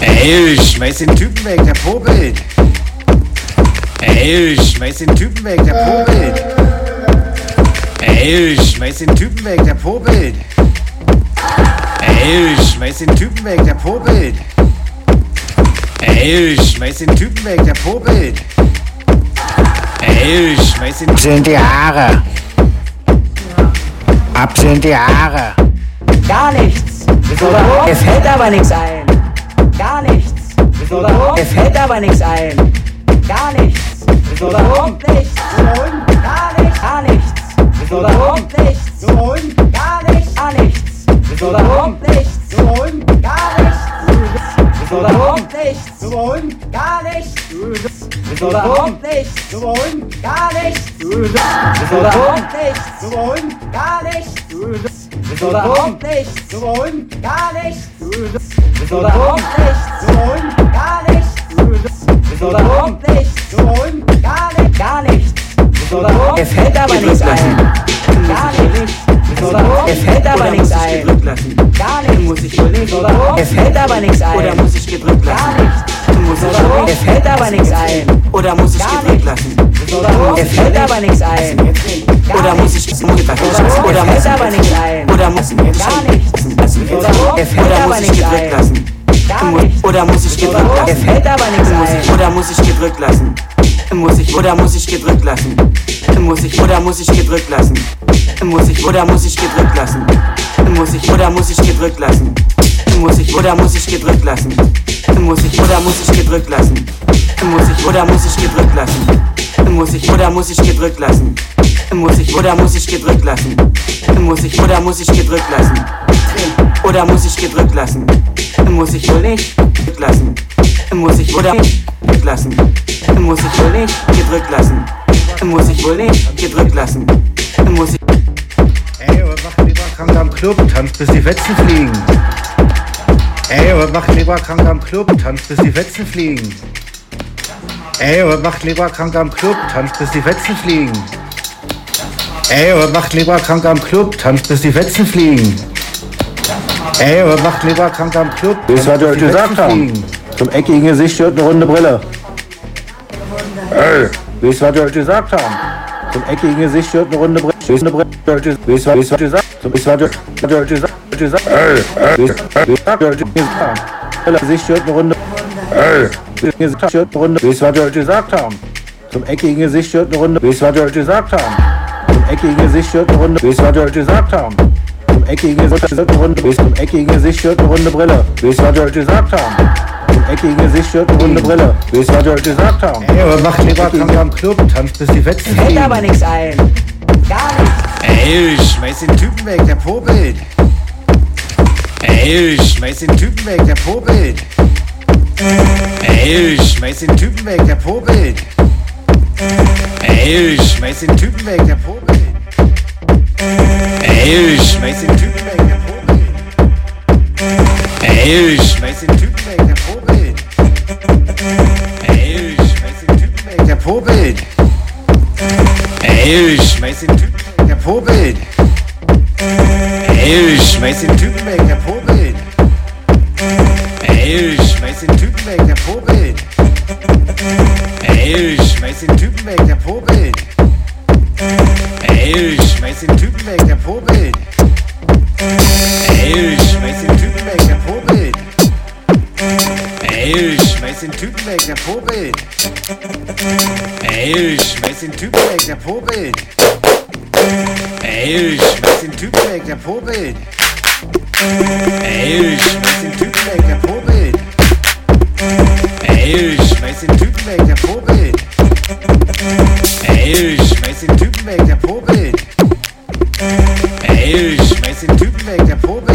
Ey, schmeiß den Typen weg, der popelt. Ey, schmeiß den Typen weg, der popelt. Ey, schmeiß den Typen weg, der popelt. Ey, schmeiß den Typen weg, der popelt. Ey, schmeiß den Typen weg, der popelt. Ey, schmeiß den Typen weg, der popelt. Ey, schmeiß den sind die Haare. Ab sind die Haare. Gar nichts. Mir fällt aber nichts ein. Gar nichts. Mir fällt aber nichts ein. Gar nichts. So da kommt nichts. Und gar nichts. Gar nichts. So da kommt nichts. Und gar nichts. Gar nichts. So da kommt nichts. Und gar nichts. So da kommt nichts. Und gar nichts. So da kommt nichts. Und gar nichts. So da kommt nichts. Und gar nichts. So da kommt nichts. Und gar nichts. So da kommt nichts. Und gar nichts. So da kommt nichts. Und mir fällt aber nichts ein. Gar warum? Mir fällt aber nichts ein. Gar nichts. Muss ich nicht. Warum? Mir fällt aber nichts ein. Oder muss ich gedrückt lassen? Gar warum? Mir fällt aber nichts ein. Oder muss ich gedrückt lassen? Mir fällt aber nichts ein. Oder muss ich gedrückt lassen? Oder muss aber nichts ein. Oder muss ich gar nichts. Mir fällt aber nichts ein. Gar nichts. Oder muss ich gedrückt lassen? fällt aber nichts ein. Oder muss ich gedrückt lassen? Muss ich oder muss ich gedrückt lassen? Muss ich oder muss ich gedrückt lassen? Muss ich oder muss ich gedrückt lassen? Muss ich oder muss ich gedrückt lassen? Muss ich oder muss ich gedrückt lassen? Muss ich oder muss ich gedrückt lassen? Muss ich oder muss ich gedrückt lassen? Muss ich oder muss ich gedrückt lassen? Muss ich oder muss ich gedrückt lassen? Muss ich oder muss ich gedrückt lassen? Oder muss ich gedrückt lassen? Muss ich wohl nicht gedrückt lassen? Muss ich oder lassen? Muss ich wohl nicht gedrückt lassen? Du musst ich wohl nehmen und gedrückt lassen. Du musst ich. Ey, was macht lieber krank am Club, Tanzt, bis die Wetzen fliegen. Ey, was macht lieber krank am Club, Tanzt, bis die Wetzen fliegen. Ey, was macht lieber krank am Club, Tanzt, bis die Wetzen fliegen. Ey, was macht Leberkrank am Club, Tanzt, bis die Wetzen fliegen. Ey, was macht Leberkrank am Club. Das was wir euch gesagt haben. Zum eckigen Gesicht gehört eine runde Brille. Ey. Wie ich es heute gesagt haben. Zum eckigen Gesicht stört eine Runde Brett. Wie ich es heute gesagt Zum ich heute gesagt gesagt Gesicht stört eine Runde Gesicht stört eine Runde. Wie ich es heute gesagt haben. Zum eckigen Gesicht stört eine Runde. Wie ich es heute gesagt haben. Zum eckigen Gesicht stört eine Runde. Wie ich es heute gesagt haben. Zum eckigen Gesicht stört eine Runde. Wie ich zum eckigen Gesicht stört eine Runde Brille. Wie ich es heute gesagt haben. Gehört eine runde Brille. Wisst ihr, was wir euch gesagt haben? Ey, was macht Leberkrank am Club? Tanzt bis die Fetzen Fällt aber nichts ein. Gar nichts. Ey, schmeiß den Typen weg, der popelt. Ey, schmeiß den Typen weg, der popelt. Ey, schmeiß den Typen weg, der popelt. Ey, schmeiß den Typen weg, der popelt. Ey, schmeiß den Typen weg, der popelt. Ey, schmeiß den Ey, schmeiß den Typen weg, der popelt. Ey, schmeiß den Typen weg, der popelt. Ey, schmeiß den Typen weg, der popelt. Ey, schmeiß den Typen weg, der popelt. Ey, schmeiß den Typen weg, der popelt. Ey, schmeiß den Typen weg, der popelt. Ey, schmeiß den Typen weg, der popelt. Ey, schmeiß den Typen weg, der popelt. Ey, schmeiß den Typen weg, der popelt. Ey, schmeiß den Typen weg, der popelt. Ey, schmeiß den Typen weg, der popelt. Ey, schmeiß den Typen weg, der popelt. Ey, schmeiß den Typen weg, der popelt.